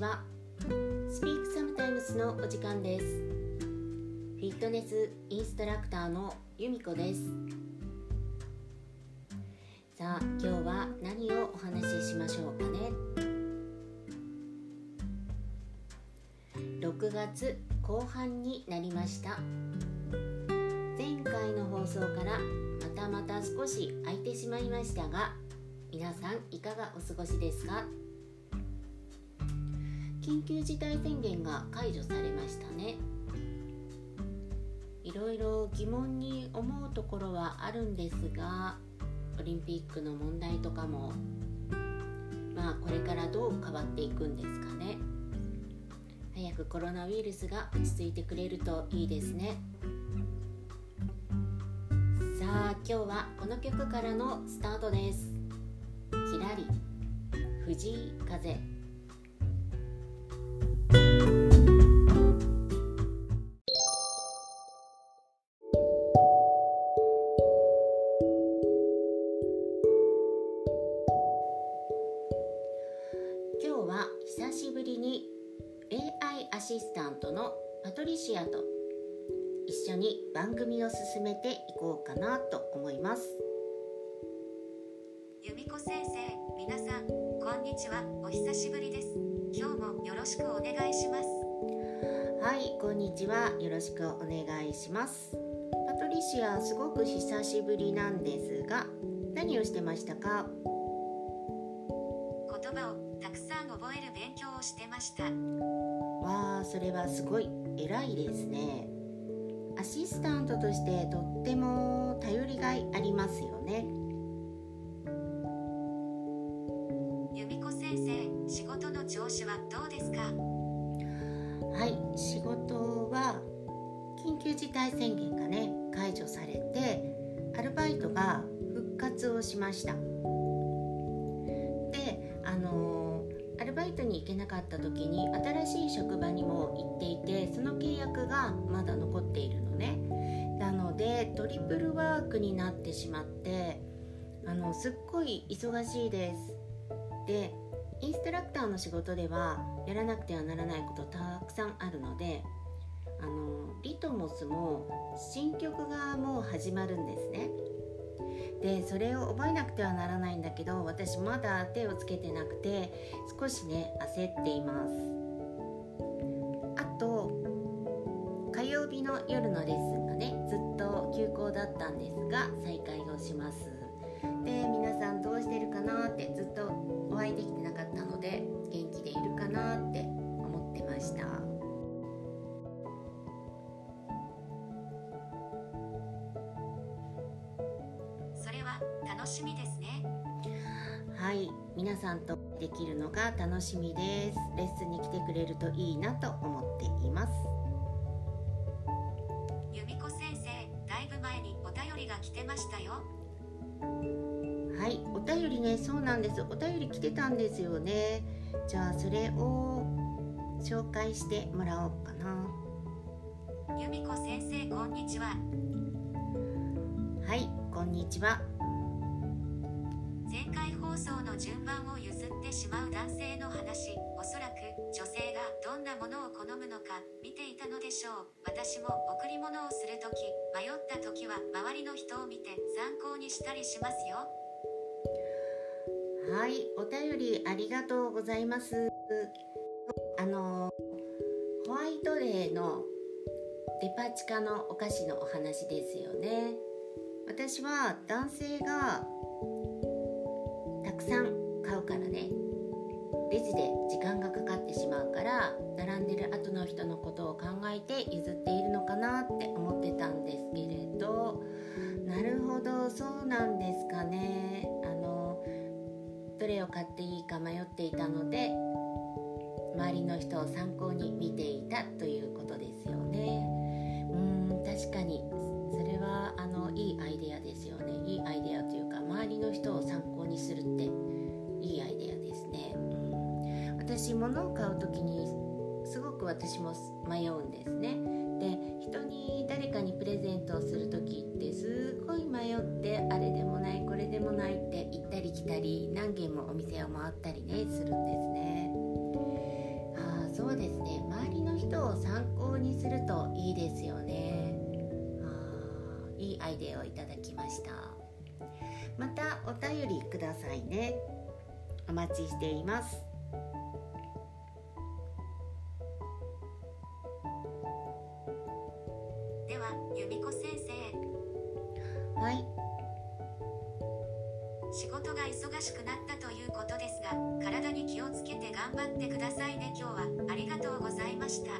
は。スピークサムタイムスのお時間です。フィットネスインストラクターの由美子です。さあ今日は何をお話ししましょうかね？6月後半になりました。前回の放送からまたまた少し空いてしまいましたが皆さんいかがお過ごしですか？緊急事態宣言が解除されましたね。いろいろ疑問に思うところはあるんですがオリンピックの問題とかもまあこれからどう変わっていくんですかね。早くコロナウイルスが落ち着いてくれるといいですね。さあ今日はこの曲からのスタートです。きらり藤井風。久しぶりに AI アシスタントのパトリシアと一緒に番組を進めていこうかなと思います由美子先生、皆さん、こんにちは。お久しぶりです。今日もよろしくお願いします。はいこんにちはよろしくお願いしますパトリシアすごく久しぶりなんですが何をしてましたか？言葉をたくさん覚える勉強をしてました。わあそれはすごい偉いですね。アシスタントとしてとっても頼りがいありますよね。由美子先生、仕事の調子はどうですか？はい仕事は緊急事態宣言がね解除されてアルバイトが復活をしましたトに行けなかった時に新しい職場にも行っていてその契約がまだ残っているのね。なのでトリプルワークになってしまってあのすっごい忙しいです。でインストラクターの仕事ではやらなくてはならないことたくさんあるのであのリトモスも新曲がもう始まるんですね。でそれを覚えなくてはならないんだけど私まだ手をつけてなくて少しね焦っています。あと火曜日の夜のレッスンがねずっと休校だったんですが再開をします。で皆さんどうししみですね。はい皆さんとできるのが楽しみですレッスンに来てくれるといいなと思っています由美子先生、だいぶ前にお便りが来てましたよ。はいお便りねそうなんですお便り来てたんですよねじゃあそれを紹介してもらおうかな由美子先生、こんにちは。はいこんにちは前回放送の順番を譲ってしまう男性の話。おそらく女性がどんなものを好むのか見ていたのでしょう。私も贈り物をする時迷った時は周りの人を見て参考にしたりしますよ。はいお便りありがとうございます。あのホワイトデーのデパ地下のお菓子のお話ですよね。私は男性がくさん買うからね。レジで時間がかかってしまうから並んでる後の人のことを考えて譲っているのかなって思ってたんですけれど。なるほどそうなんですかね。あのどれを買っていいか迷っていたので周りの人を参考に見ていたということです。物を買う時にすごく私も迷うんですね。で人に誰かにプレゼントをする時ってすごい迷ってあれでもないこれでもないって行ったり来たり何軒もお店を回ったりねするんですね。ああそうですね。周りの人を参考にするといいですよね。あいいアイデアをいただきました。またお便りくださいね。お待ちしています。由美子先生。はい。仕事が忙しくなったということですが体に気をつけて頑張ってくださいね。今日はありがとうございました。あ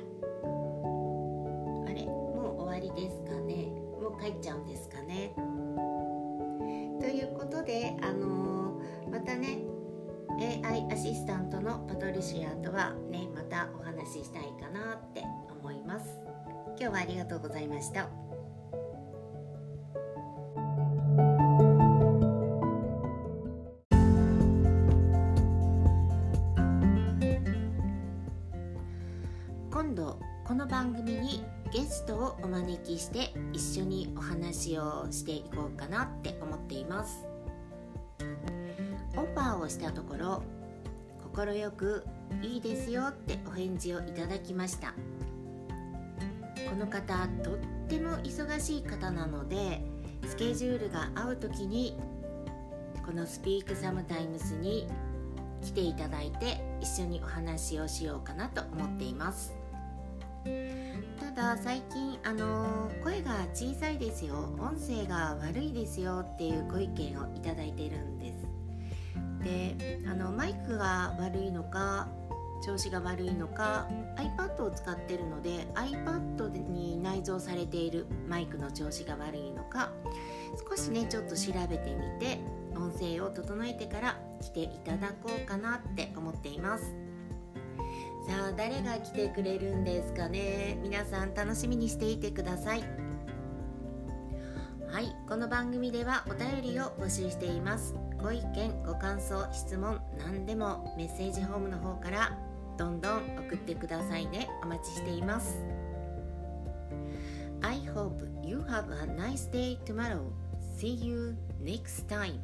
れもう終わりですかね。もう帰っちゃうんですかね。ということであのーまたね AI アシスタントのパトリシアとはねまたお話ししたいかなって思います今日はありがとうございました。今度この番組にゲストをお招きして一緒にお話をしていこうかなって思っています。オファーをしたところ快く「いいですよ」ってお返事をいただきました。この方とっても忙しい方なのでスケジュールが合う時にこのスピークサムタイムスに来ていただいて一緒にお話をしようかなと思っています。ただ最近あの声が小さいですよ。音声が悪いですよ。っていうご意見をいただいてるんです。であのマイクが悪いのか調子が悪いのか iPad を使ってるので iPad 内蔵されているマイクの調子が悪いのか少しねちょっと調べてみて音声を整えてから来ていただこうかなって思っています。さあ誰が来てくれるんですかね？皆さん楽しみにしていてください。はいこの番組ではお便りを募集しています。ご意見ご感想質問何でもメッセージホームの方からどんどん送ってくださいね。お待ちしています。I hope you have a nice day tomorrow. See you next time